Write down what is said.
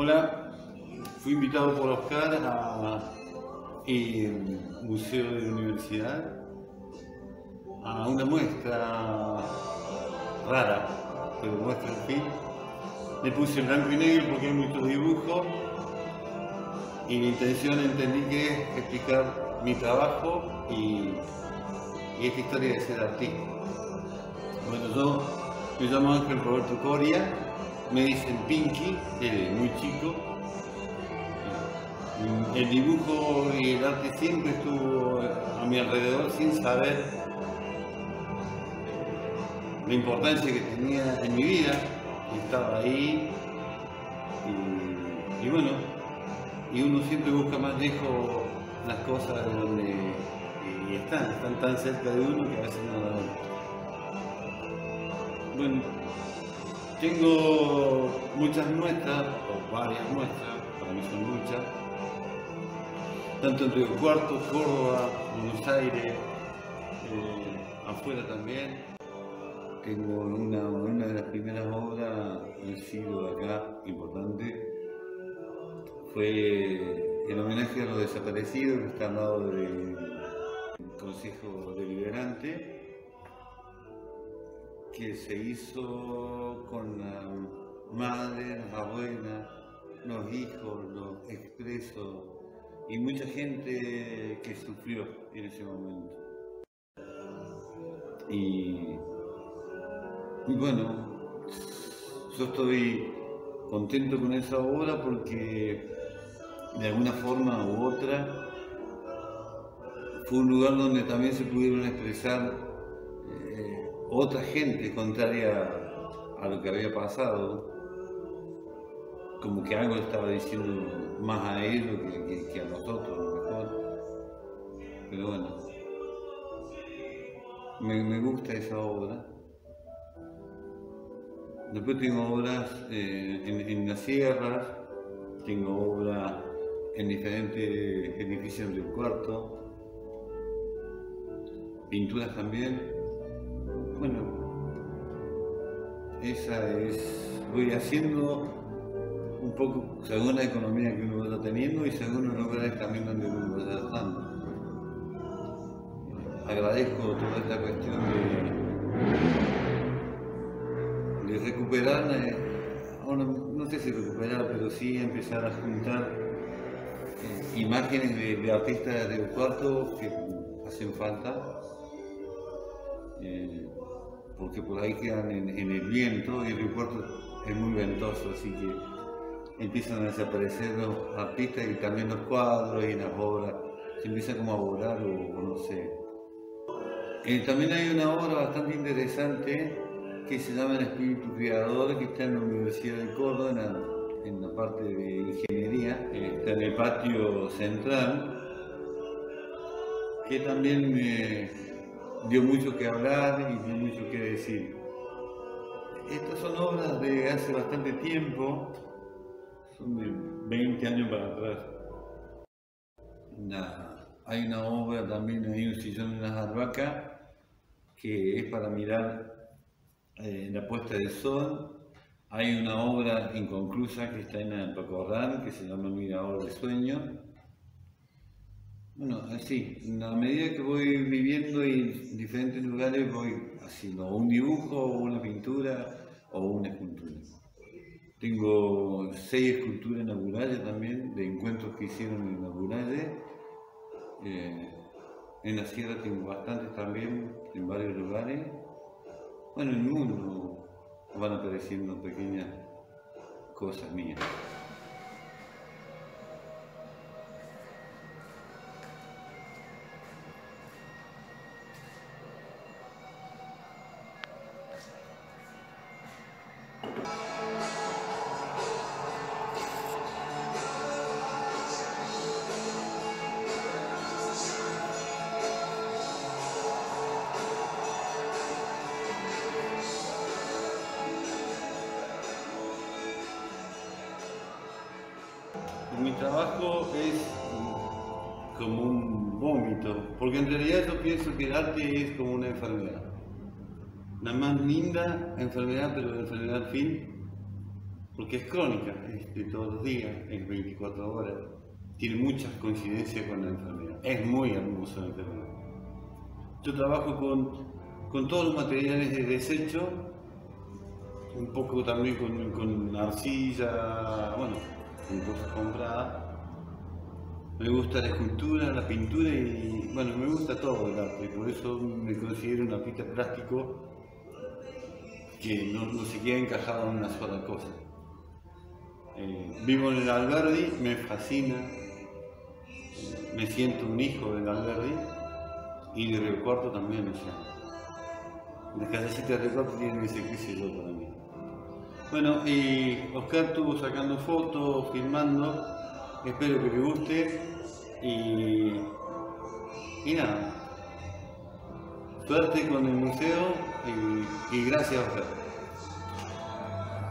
Hola, fui invitado por Oscar a el Museo de la Universidad a una muestra rara, pero muestra en fin. Le puse blanco y negro porque hay muchos dibujos y mi intención entendí que es explicar mi trabajo y, y esta historia de ser artista. Bueno, yo me llamo Ángel Roberto Coria, me dicen Pinky, desde muy chico. El dibujo y el arte siempre estuvo a mi alrededor sin saber la importancia que tenía en mi vida. Estaba ahí y, bueno, y uno siempre busca más lejos las cosas de donde y están, están tan cerca de uno que a veces no da Bueno, tengo muchas muestras, o varias muestras, para mí son muchas, tanto en Río Cuarto, Córdoba, Buenos Aires, eh, afuera también. Tengo una, una de las primeras obras, ha sido acá importante, fue el homenaje a los desaparecidos que está al lado del Consejo Deliberante, que se hizo con la madre, las abuelas, los hijos, los expresos y mucha gente que sufrió en ese momento. Y, bueno, yo estoy contento con esa obra porque de alguna forma u otra fue un lugar donde también se pudieron expresar eh, otra gente contraria a lo que había pasado, como que algo estaba diciendo más a ellos que, a nosotros, a lo mejor. Pero bueno, me, gusta esa obra. Después tengo obras eh, en, en las sierras, tengo obras en diferentes edificios del cuarto, pinturas también. Bueno, esa es, voy haciendo un poco según la economía que uno vaya teniendo y según los lugares también donde uno vaya estando. Agradezco toda esta cuestión de, de recuperar, eh, no sé si recuperar, pero sí empezar a juntar imágenes de, artistas del cuarto que hacen falta, eh, porque por ahí quedan en, el viento y el cuarto es muy ventoso, así que empiezan a desaparecer los artistas y también los cuadros y las obras, se empieza como a borrar o, no sé. Eh, también hay una obra bastante interesante que se llama El Espíritu Creador, que está en la Universidad de Córdoba, en la parte de ingeniería, está en el patio central, que también me dio mucho que hablar y dio mucho que decir. Estas son obras de hace bastante tiempo, son de 20 años para atrás. hay una obra también, hay un sillón en las albahacas, que es para mirar eh, la puesta del sol hay una obra inconclusa que está en el Pacorrán que se llama Mirador de Sueño. Bueno, así, a medida que voy viviendo en diferentes lugares voy haciendo un dibujo, una pintura o una escultura. Tengo seis esculturas inaugurales también, de encuentros que hicieron inaugurales. Eh, en la sierra tengo bastantes también, en varios lugares. Bueno, en el mundo, van apareciendo pequeñas cosas mías. Mi trabajo es como un vómito, porque en realidad yo pienso que el arte es como una enfermedad. La más linda enfermedad, pero la enfermedad al fin, porque es crónica, es de todos los días, es 24 horas, tiene muchas coincidencias con la enfermedad, es muy hermoso la enfermedad. Yo trabajo con, con todos los materiales de desecho, un poco también con, con arcilla, bueno, con cosas compradas. Me gusta la escultura, la pintura y bueno, me gusta todo el arte, por eso me considero un artista plástico que no, se queda encajado en una sola cosa. Eh, vivo en el Alberdi, me fascina, eh, me siento un hijo del Alberdi y de Río Cuarto también me siento. Las callecitas de Río Cuarto tienen ese yo para mí. Bueno, y Oscar estuvo sacando fotos, filmando, espero que le guste y, y nada. Suerte con el museo y gracias Oscar.